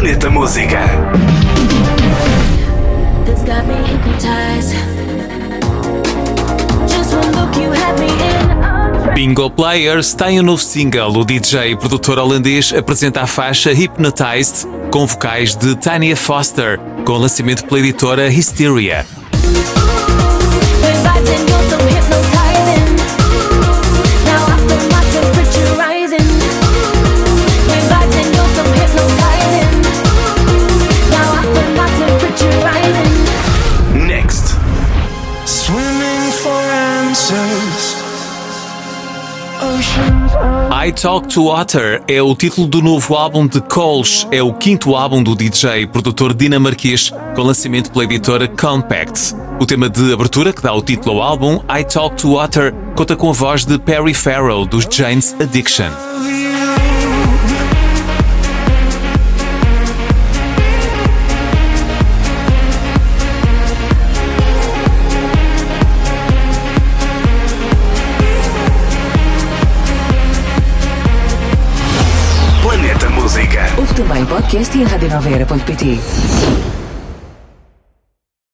Planeta Música. This got me hypnotized. Just one look, you had me in. Bingo Players tem um novo single. O DJ e produtor holandês apresenta a faixa Hypnotized com vocais de Tanya Foster, com lançamento pela editora Hysteria. I Talk to Water é o título do novo álbum de Coles. É o quinto álbum do DJ produtor dinamarquês, com lançamento pela editora Compact. O tema de abertura, que dá o título ao álbum, I Talk to Water, conta com a voz de Perry Farrell, dos Jane's Addiction. Música. Ouve também podcast em radionoveira.pt.